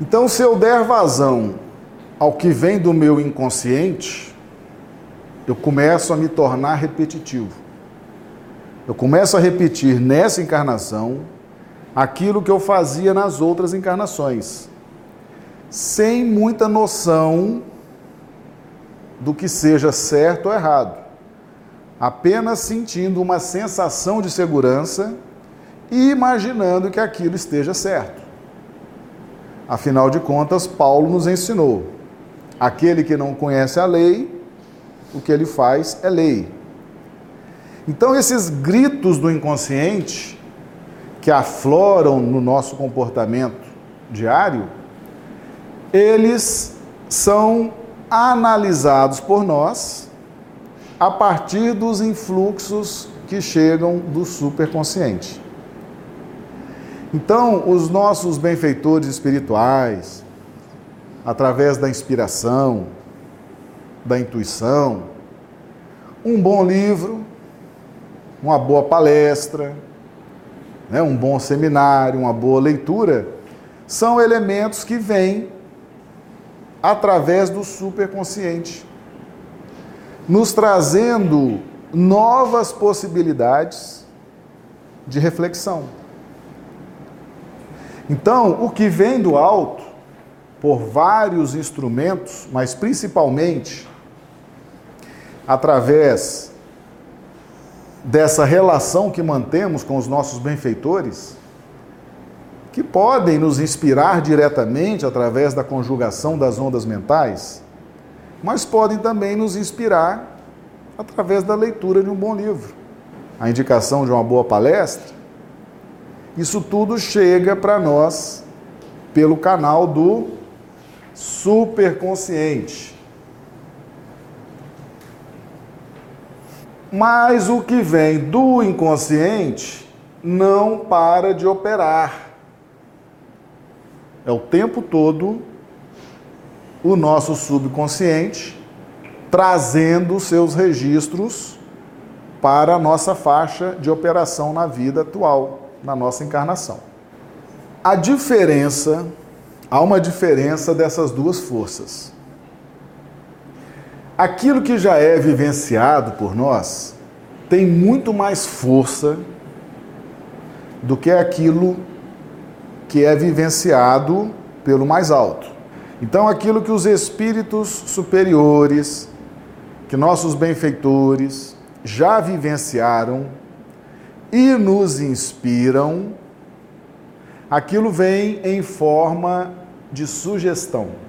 Então, se eu der vazão ao que vem do meu inconsciente, eu começo a me tornar repetitivo. Eu começo a repetir nessa encarnação aquilo que eu fazia nas outras encarnações, sem muita noção do que seja certo ou errado, apenas sentindo uma sensação de segurança e imaginando que aquilo esteja certo. Afinal de contas, Paulo nos ensinou: aquele que não conhece a lei, o que ele faz é lei. Então, esses gritos do inconsciente que afloram no nosso comportamento diário, eles são analisados por nós a partir dos influxos que chegam do superconsciente. Então, os nossos benfeitores espirituais, através da inspiração, da intuição, um bom livro, uma boa palestra, né, um bom seminário, uma boa leitura, são elementos que vêm através do superconsciente, nos trazendo novas possibilidades de reflexão. Então, o que vem do alto, por vários instrumentos, mas principalmente através dessa relação que mantemos com os nossos benfeitores, que podem nos inspirar diretamente através da conjugação das ondas mentais, mas podem também nos inspirar através da leitura de um bom livro, a indicação de uma boa palestra. Isso tudo chega para nós pelo canal do superconsciente. Mas o que vem do inconsciente não para de operar. É o tempo todo o nosso subconsciente trazendo seus registros para a nossa faixa de operação na vida atual, na nossa encarnação. A diferença, há uma diferença dessas duas forças. Aquilo que já é vivenciado por nós tem muito mais força do que aquilo que é vivenciado pelo mais alto. Então, aquilo que os espíritos superiores, que nossos benfeitores já vivenciaram e nos inspiram, aquilo vem em forma de sugestão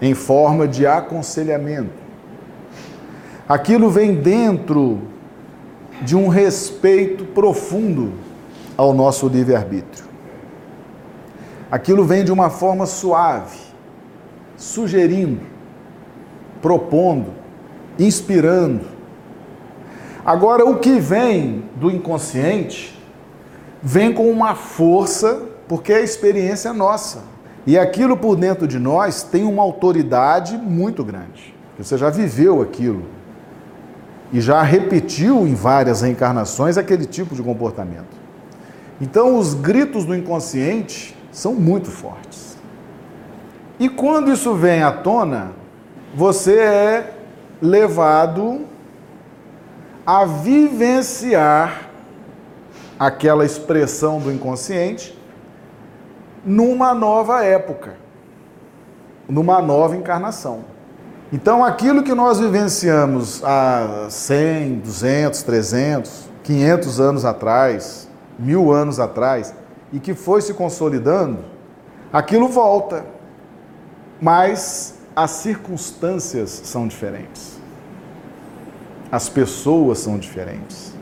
em forma de aconselhamento. Aquilo vem dentro de um respeito profundo ao nosso livre-arbítrio. Aquilo vem de uma forma suave, sugerindo, propondo, inspirando. Agora, o que vem do inconsciente vem com uma força, porque a experiência é nossa. E aquilo por dentro de nós tem uma autoridade muito grande. Você já viveu aquilo e já repetiu em várias reencarnações aquele tipo de comportamento. Então, os gritos do inconsciente são muito fortes. E quando isso vem à tona, você é levado a vivenciar aquela expressão do inconsciente numa nova época, numa nova encarnação. Então, aquilo que nós vivenciamos há 100, 200, 300, 500 anos atrás, mil anos atrás, e que foi se consolidando, aquilo volta. Mas as circunstâncias são diferentes. As pessoas são diferentes.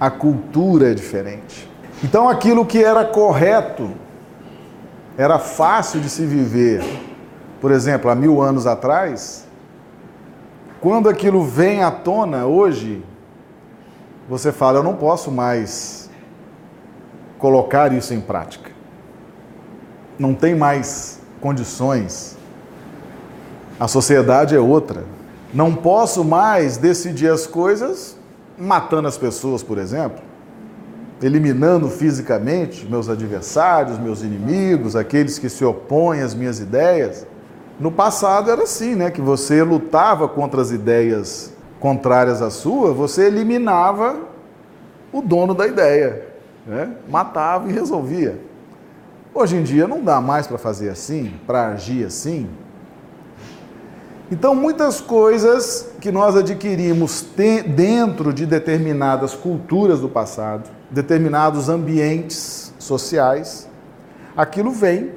A cultura é diferente. Então, aquilo que era correto era fácil de se viver, por exemplo, há mil anos atrás, quando aquilo vem à tona hoje, você fala: eu não posso mais colocar isso em prática. Não tem mais condições. A sociedade é outra. Não posso mais decidir as coisas matando as pessoas, por exemplo. eliminando fisicamente meus adversários, meus inimigos, aqueles que se opõem às minhas ideias. No passado era assim, né? Que você lutava contra as ideias contrárias à sua, você eliminava o dono da ideia, né? matava e resolvia. Hoje em dia não dá mais para fazer assim, para agir assim. Então, muitas coisas que nós adquirimos dentro de determinadas culturas do passado, determinados ambientes sociais, aquilo vem.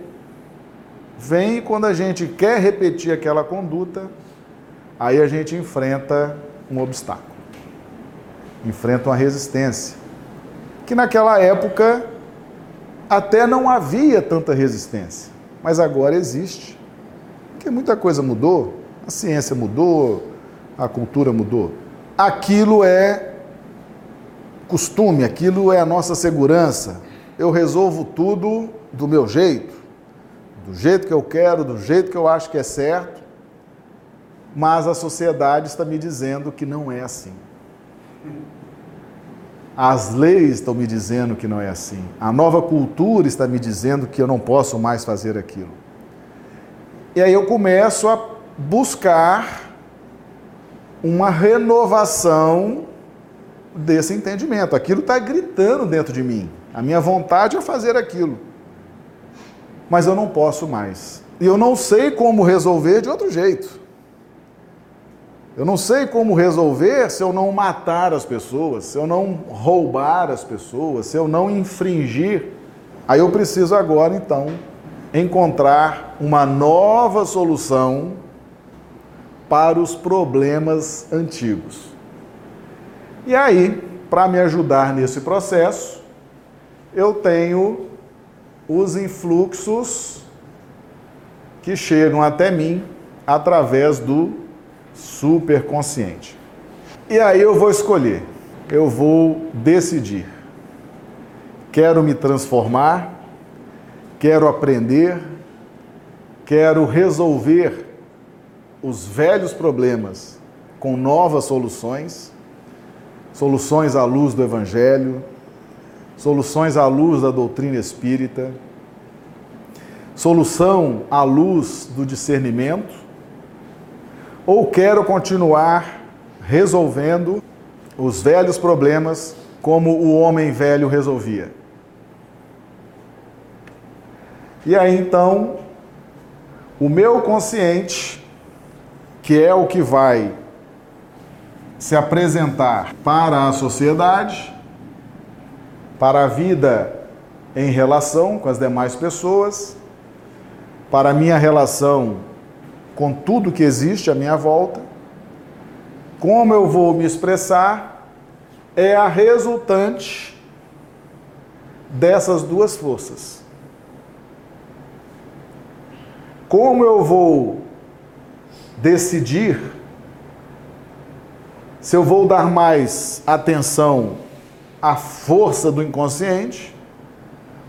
Vem e quando a gente quer repetir aquela conduta, aí a gente enfrenta um obstáculo, enfrenta uma resistência, que naquela época até não havia tanta resistência, mas agora existe, porque muita coisa mudou, a ciência mudou, a cultura mudou. Aquilo é costume, aquilo é a nossa segurança. Eu resolvo tudo do meu jeito, do jeito que eu quero, do jeito que eu acho que é certo, mas a sociedade está me dizendo que não é assim. As leis estão me dizendo que não é assim. A nova cultura está me dizendo que eu não posso mais fazer aquilo. E aí eu começo a buscar uma renovação desse entendimento. Aquilo está gritando dentro de mim. A minha vontade é fazer aquilo. Mas eu não posso mais. E eu não sei como resolver de outro jeito. Eu não sei como resolver se eu não matar as pessoas, se eu não roubar as pessoas, se eu não infringir. Aí eu preciso agora, então, encontrar uma nova solução para os problemas antigos. E aí, para me ajudar nesse processo, eu tenho os influxos que chegam até mim através do superconsciente. E aí eu vou escolher, eu vou decidir. Quero me transformar, quero aprender, quero resolver os velhos problemas com novas soluções, soluções à luz do Evangelho, soluções à luz da doutrina espírita, solução à luz do discernimento, ou quero continuar resolvendo os velhos problemas como o homem velho resolvia? E aí então, o meu consciente, que é o que vai se apresentar para a sociedade, para a vida em relação com as demais pessoas, para a minha relação com tudo que existe à minha volta, como eu vou me expressar, é a resultante dessas duas forças. Como eu vou decidir se eu vou dar mais atenção à força do inconsciente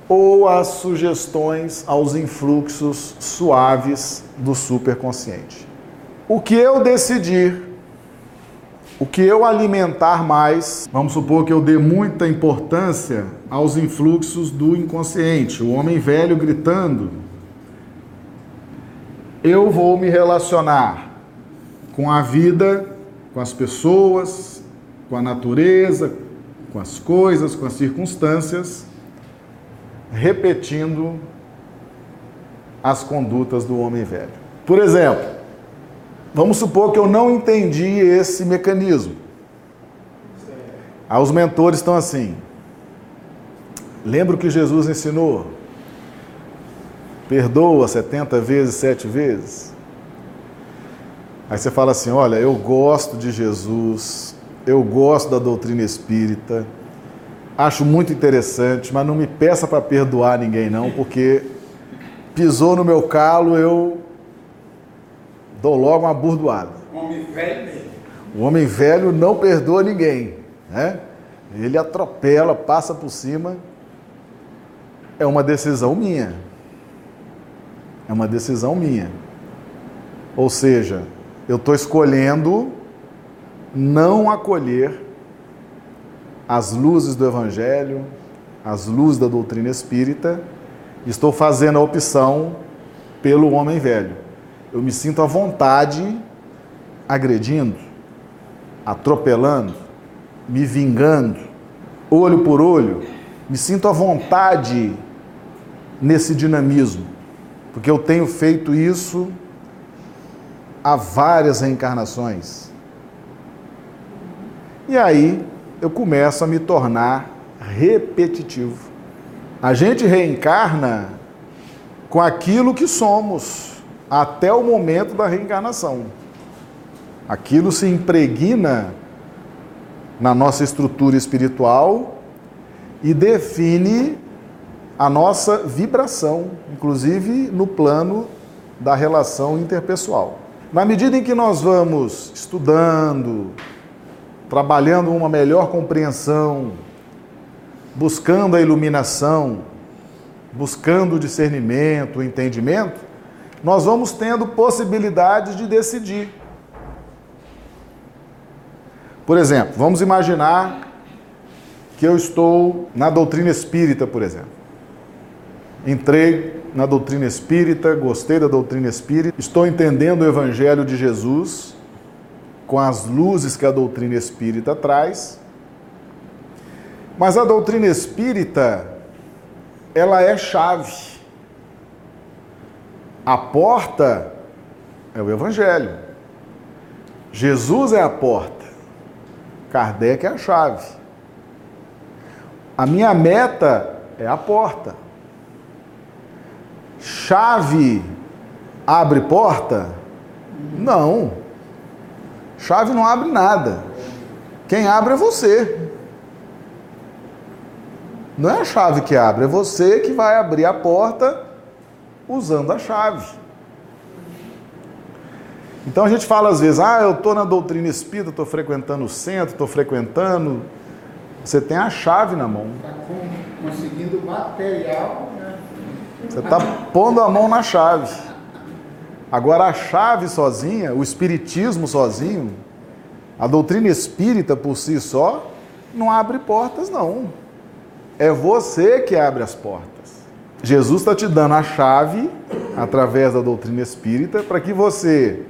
ou às sugestões, aos influxos suaves do superconsciente. O que eu decidir, o que eu alimentar mais, vamos supor que eu dê muita importância aos influxos do inconsciente, o homem velho gritando, eu vou me relacionar com a vida, com as pessoas, com a natureza, com as coisas, com as circunstâncias repetindo as condutas do homem velho. Por exemplo, vamos supor que eu não entendi esse mecanismo. Aí os mentores estão assim. Lembra o que Jesus ensinou? Perdoa 70 vezes, sete vezes. Aí você fala assim: olha, eu gosto de Jesus, eu gosto da doutrina espírita, Acho muito interessante, mas não me peça para perdoar ninguém não, porque pisou no meu calo, eu dou logo uma burdoada. O homem velho mesmo. O homem velho não perdoa ninguém, né? Ele atropela, passa por cima. É uma decisão minha. É uma decisão minha. Ou seja, eu estou escolhendo não acolher as luzes do Evangelho, às luzes da doutrina espírita, estou fazendo a opção pelo homem velho. Eu me sinto à vontade agredindo, atropelando, me vingando, olho por olho, me sinto à vontade nesse dinamismo, porque eu tenho feito isso há várias reencarnações. E aí eu começo a me tornar repetitivo. A gente reencarna com aquilo que somos até o momento da reencarnação. Aquilo se impregna na nossa estrutura espiritual e define a nossa vibração, inclusive no plano da relação interpessoal. Na medida em que nós vamos estudando, trabalhando uma melhor compreensão, buscando a iluminação, buscando o discernimento, o entendimento, nós vamos tendo possibilidades de decidir. Por exemplo, vamos imaginar que eu estou na doutrina espírita, por exemplo. Entrei na doutrina espírita, gostei da doutrina espírita, estou entendendo o evangelho de Jesus com as luzes que a doutrina espírita traz. Mas a doutrina espírita, ela é chave. A porta é o evangelho. Jesus é a porta. Kardec é a chave. A minha meta é a porta. Chave abre porta? Não. Chave não abre nada. Quem abre é você. Não é a chave que abre, é você que vai abrir a porta usando a chave. Então a gente fala às vezes, ah, eu estou na doutrina espírita, estou frequentando o centro, estou frequentando. Você tem a chave na mão. Está conseguindo material. Você está pondo a mão na chave. Agora a chave sozinha, o espiritismo sozinho, a doutrina espírita por si só, não abre portas, não. É você que abre as portas. Jesus está te dando a chave, através da doutrina espírita, para que você,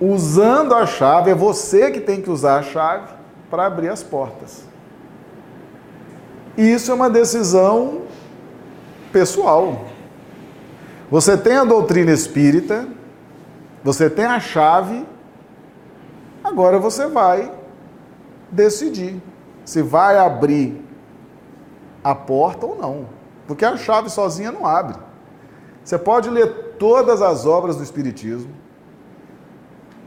usando a chave, é você que tem que usar a chave para abrir as portas. E isso é uma decisão pessoal. Você tem a doutrina espírita, você tem a chave, agora você vai decidir se vai abrir a porta ou não. Porque a chave sozinha não abre. Você pode ler todas as obras do Espiritismo,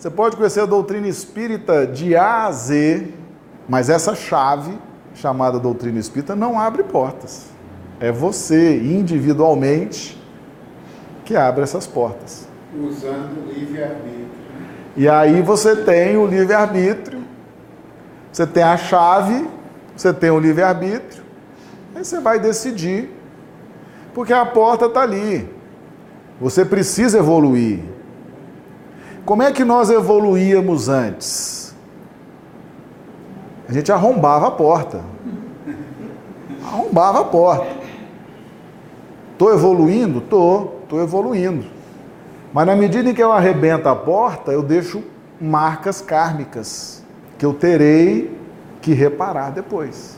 você pode conhecer a doutrina espírita de A a Z, mas essa chave, chamada doutrina espírita, não abre portas. É você, individualmente, que abre essas portas. Usando o livre-arbítrio. E aí você tem o livre-arbítrio, você tem a chave, você tem o livre-arbítrio, Aí você vai decidir, porque a porta está ali. Você precisa evoluir. Como é que nós evoluíamos antes? A gente arrombava a porta. Arrombava a porta. Estou evoluindo? Estou, estou evoluindo. Mas na medida em que eu arrebento a porta, eu deixo marcas kármicas que eu terei que reparar depois.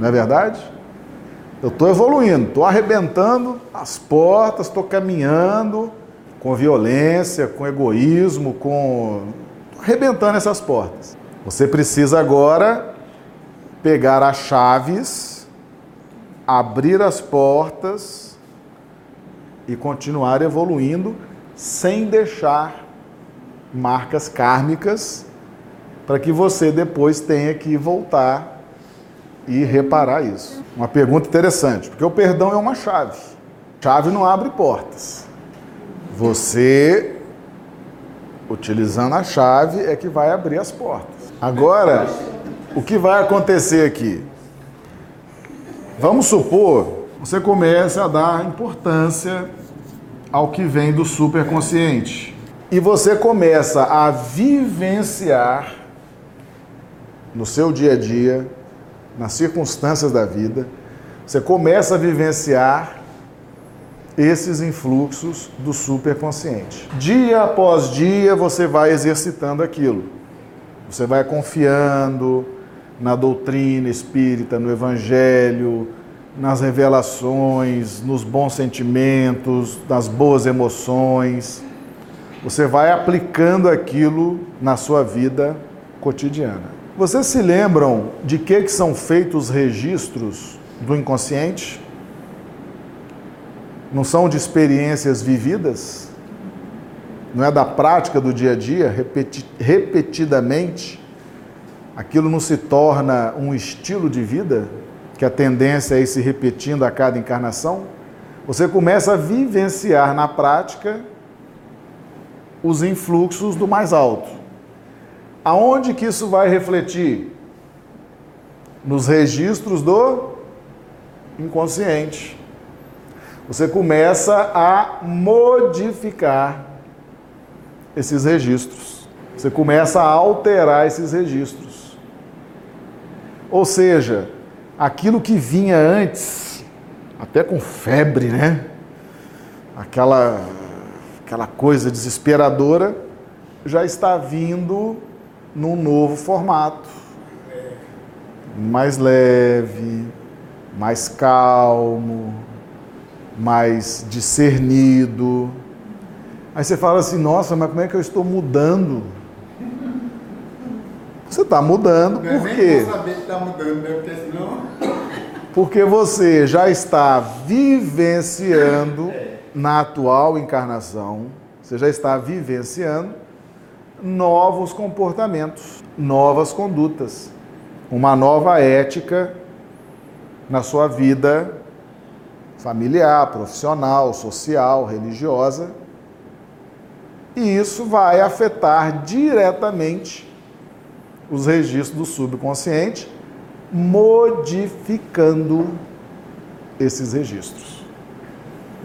Não é verdade? Eu estou evoluindo, estou arrebentando as portas, estou caminhando com violência, com egoísmo, com. Tô arrebentando essas portas. Você precisa agora pegar as chaves, abrir as portas e continuar evoluindo sem deixar marcas kármicas para que você depois tenha que voltar e reparar isso. Uma pergunta interessante, porque o perdão é uma chave. Chave não abre portas. Você, utilizando a chave, é que vai abrir as portas. Agora, o que vai acontecer aqui? Vamos supor, você começa a dar importância ao que vem do superconsciente. E você começa a vivenciar no seu dia a dia nas circunstâncias da vida, você começa a vivenciar esses influxos do superconsciente. Dia após dia você vai exercitando aquilo. Você vai confiando na doutrina espírita, no evangelho, nas revelações, nos bons sentimentos, nas boas emoções. Você vai aplicando aquilo na sua vida cotidiana. Vocês se lembram de que, que são feitos os registros do inconsciente? Não são de experiências vividas? Não é da prática do dia a dia, repeti repetidamente? Aquilo não se torna um estilo de vida? Que a tendência é ir se repetindo a cada encarnação? Você começa a vivenciar na prática os influxos do mais alto. Aonde que isso vai refletir? Nos registros do inconsciente. Você começa a modificar esses registros. Você começa a alterar esses registros. Ou seja, aquilo que vinha antes, até com febre, né? Aquela aquela coisa desesperadora, já está vindo num novo formato. Mais leve, mais calmo, mais discernido. Aí você fala assim: nossa, mas como é que eu estou mudando? Você está mudando, é por quê? vou saber que está mudando, né? Porque senão. Porque você já está vivenciando na atual encarnação, você já está vivenciando novos comportamentos, novas condutas, uma nova ética na sua vida familiar, profissional, social, religiosa. E isso vai afetar diretamente os registros do subconsciente, modificando esses registros.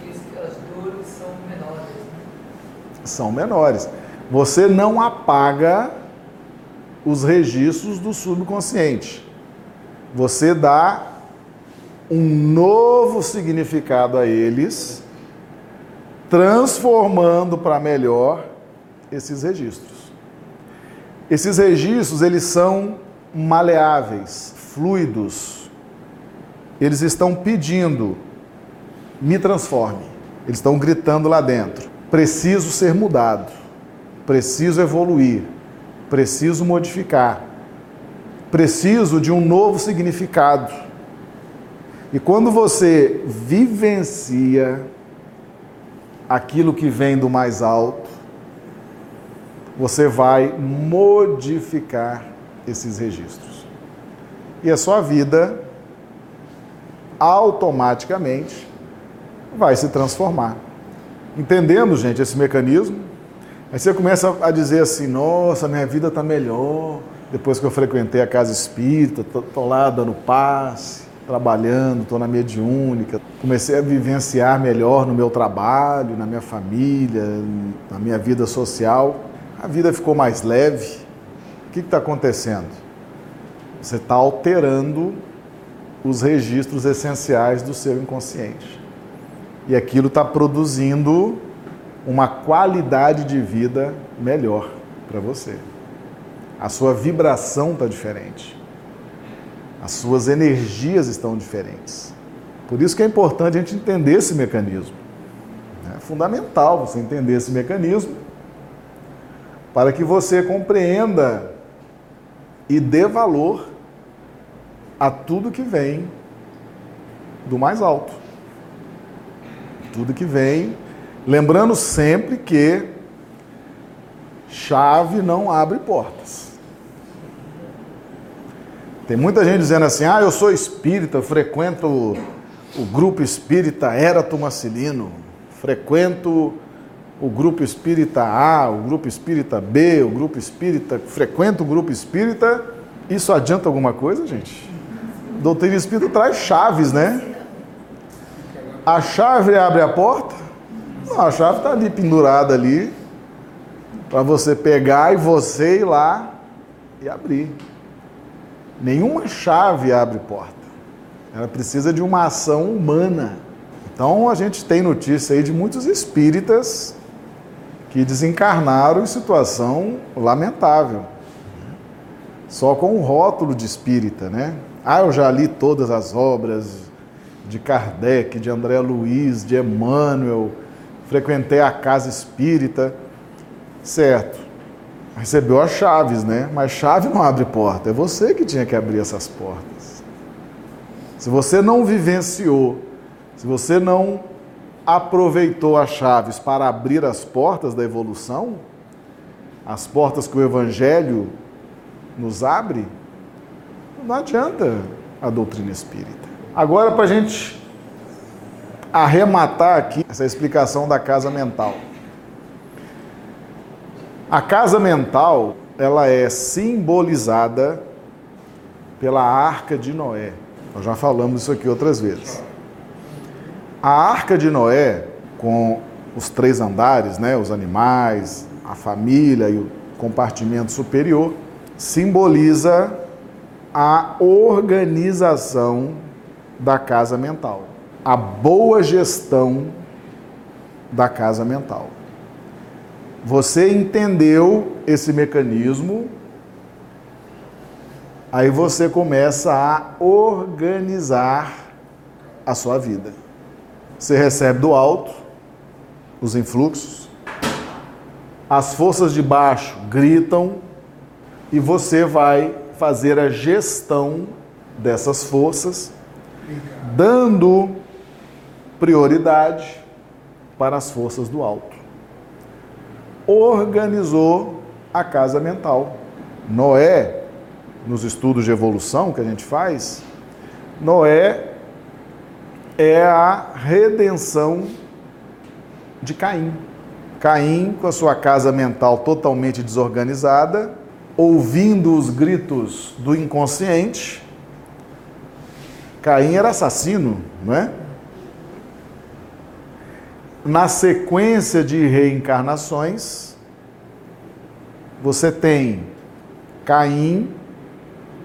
Diz que as dores são menores. Né? São menores. Você não apaga os registros do subconsciente. Você dá um novo significado a eles, transformando para melhor esses registros. Esses registros, eles são maleáveis, fluidos. Eles estão pedindo, me transforme. Eles estão gritando lá dentro. Preciso ser mudado. Preciso evoluir. Preciso modificar. Preciso de um novo significado. E quando você vivencia aquilo que vem do mais alto, você vai modificar esses registros. E a sua vida automaticamente vai se transformar. Entendemos, gente, esse mecanismo? Aí você começa a dizer assim: nossa, minha vida está melhor depois que eu frequentei a casa espírita, estou lá dando passe, trabalhando, estou na mediúnica, comecei a vivenciar melhor no meu trabalho, na minha família, na minha vida social. A vida ficou mais leve. O que está acontecendo? Você está alterando os registros essenciais do seu inconsciente. E aquilo está produzindo uma qualidade de vida melhor para você. A sua vibração está diferente. As suas energias estão diferentes. Por isso que é importante a gente entender esse mecanismo. É fundamental você entender esse mecanismo para que você compreenda e dê valor a tudo que vem do mais alto. Tudo que vem, lembrando sempre que chave não abre portas. Tem muita gente dizendo assim: ah, eu sou espírita, eu frequento o, grupo espírita Erato Marcelino, frequento o grupo espírita A, o grupo espírita B, o grupo espírita, frequento o grupo espírita. Isso adianta alguma coisa, gente? Doutrina espírita traz chaves, né? A chave abre a porta? Não, a chave está ali pendurada ali para você pegar e você ir lá e abrir. Nenhuma chave abre porta. Ela precisa de uma ação humana. Então a gente tem notícia aí de muitos espíritas que desencarnaram em situação lamentável. Só com o rótulo de espírita, né? Ah, eu já li todas as obras de Kardec, de André Luiz, de Emmanuel, frequentei a casa espírita. Certo. Recebeu as chaves, né? Mas chave não abre porta. É você que tinha que abrir essas portas. Se você não vivenciou, se você não aproveitou as chaves para abrir as portas da evolução, as portas que o Evangelho nos abre, não adianta a doutrina espírita. Agora, para a gente arrematar aqui essa explicação da casa mental. A casa mental, ela é simbolizada pela arca de Noé. Nós já falamos isso aqui outras vezes. A arca de Noé, com os três andares, né, os animais, a família e o compartimento superior, simboliza a organização da casa mental, a boa gestão da casa mental. Você entendeu esse mecanismo, aí você começa a organizar a sua vida. Você recebe do alto os influxos, as forças de baixo gritam e você vai fazer a gestão dessas forças, dando prioridade para as forças do alto. Organizou a casa mental. Noé, nos estudos de evolução que a gente faz, Noé é a redenção de Caim. Caim, com a sua casa mental totalmente desorganizada, ouvindo os gritos do inconsciente, Caim era assassino, não é? Na sequência de reencarnações, você tem Caim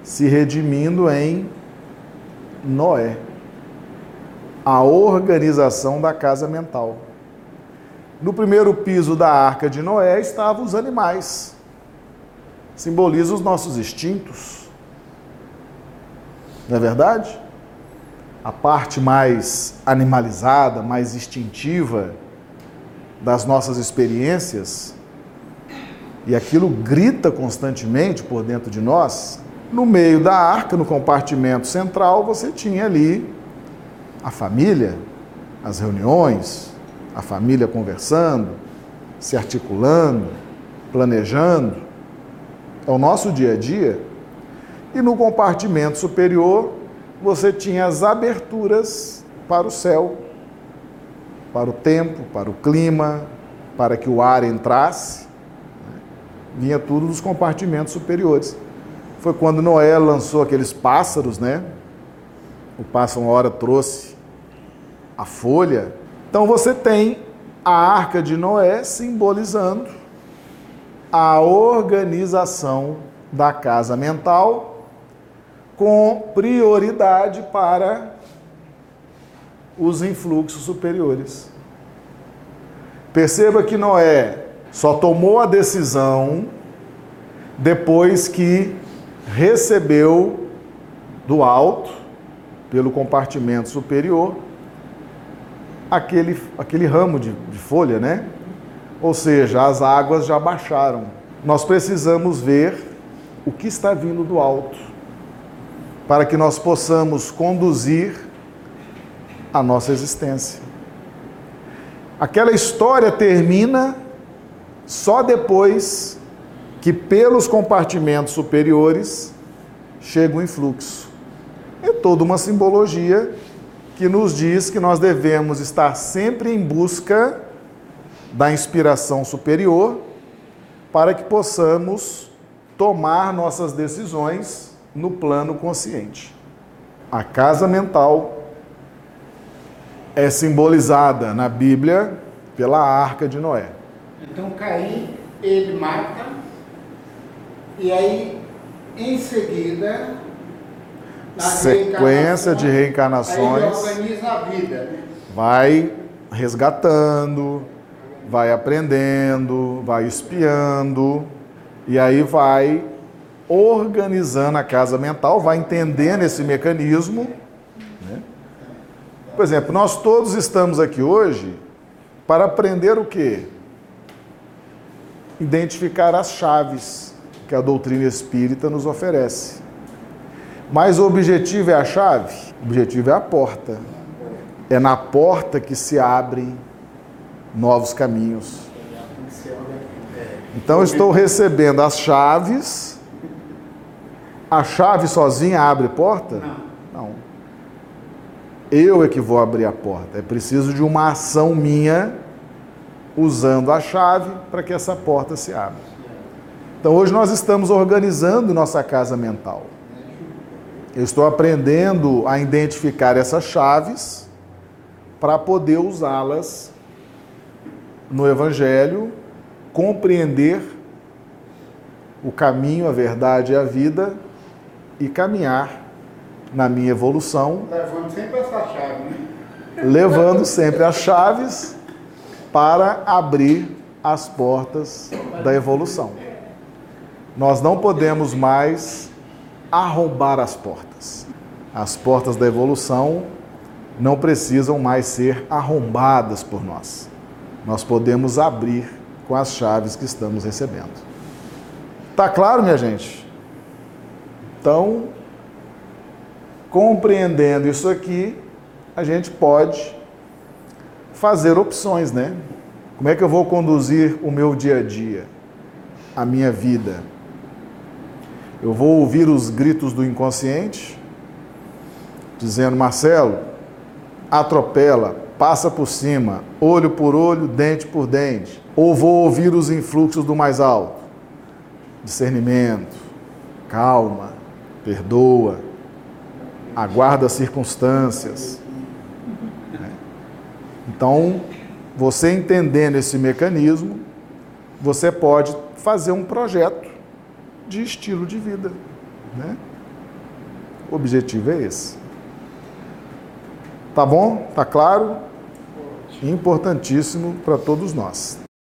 se redimindo em Noé a organização da casa mental. No primeiro piso da arca de Noé estavam os animais. Simboliza os nossos instintos. Não é verdade? A parte mais animalizada, mais instintiva das nossas experiências, e aquilo grita constantemente por dentro de nós. No meio da arca, no compartimento central, você tinha ali a família, as reuniões, a família conversando, se articulando, planejando. É o nosso dia a dia. E no compartimento superior, você tinha as aberturas para o céu, para o tempo, para o clima, para que o ar entrasse. Vinha tudo dos compartimentos superiores. Foi quando Noé lançou aqueles pássaros, né? O pássaro uma hora trouxe a folha. Então você tem a arca de Noé simbolizando a organização da casa mental com prioridade para os influxos superiores. Perceba que Noé só tomou a decisão depois que recebeu do alto, pelo compartimento superior, aquele, aquele ramo de, de folha, né? Ou seja, as águas já baixaram. Nós precisamos ver o que está vindo do alto, para que nós possamos conduzir a nossa existência. Aquela história termina só depois que, pelos compartimentos superiores, chega o influxo. Toda uma simbologia que nos diz que nós devemos estar sempre em busca da inspiração superior para que possamos tomar nossas decisões no plano consciente. A casa mental é simbolizada na Bíblia pela arca de Noé. Então Caim, ele mata, e aí em seguida sequência de reencarnações, vida. vai resgatando, vai aprendendo, vai espiando, e aí vai organizando a casa mental, vai entendendo esse mecanismo. né? Por exemplo, nós todos estamos aqui hoje para aprender o quê? Identificar as chaves que a doutrina espírita nos oferece. Mas o objetivo é a chave? O objetivo é a porta. É na porta que se abrem novos caminhos. Então estou recebendo as chaves. A chave sozinha abre porta? Não. Eu é que vou abrir a porta. É preciso de uma ação minha usando a chave para que essa porta se abra. Então hoje nós estamos organizando nossa casa mental. Eu estou aprendendo a identificar essas chaves para poder usá-las no Evangelho, compreender o caminho, a verdade e a vida e caminhar na minha evolução, Levando sempre essa chave, né? levando sempre as chaves para abrir as portas da evolução. Nós não podemos mais arrombar as portas. As portas da evolução não precisam mais ser arrombadas por nós. Nós podemos abrir com as chaves que estamos recebendo. Tá claro, minha gente? Então, compreendendo isso aqui, a gente pode fazer opções, né? Como é que eu vou conduzir o meu dia a dia, a minha vida? Eu vou ouvir os gritos do inconsciente, dizendo: Marcelo, atropela, passa por cima, olho por olho, dente por dente. Ou vou ouvir os influxos do mais alto? Discernimento, calma, perdoa, aguarda as circunstâncias. né? Então, você entendendo esse mecanismo, você pode fazer um projeto de estilo de vida. Né? O objetivo é esse. Tá bom? Tá claro? Importantíssimo para todos nós.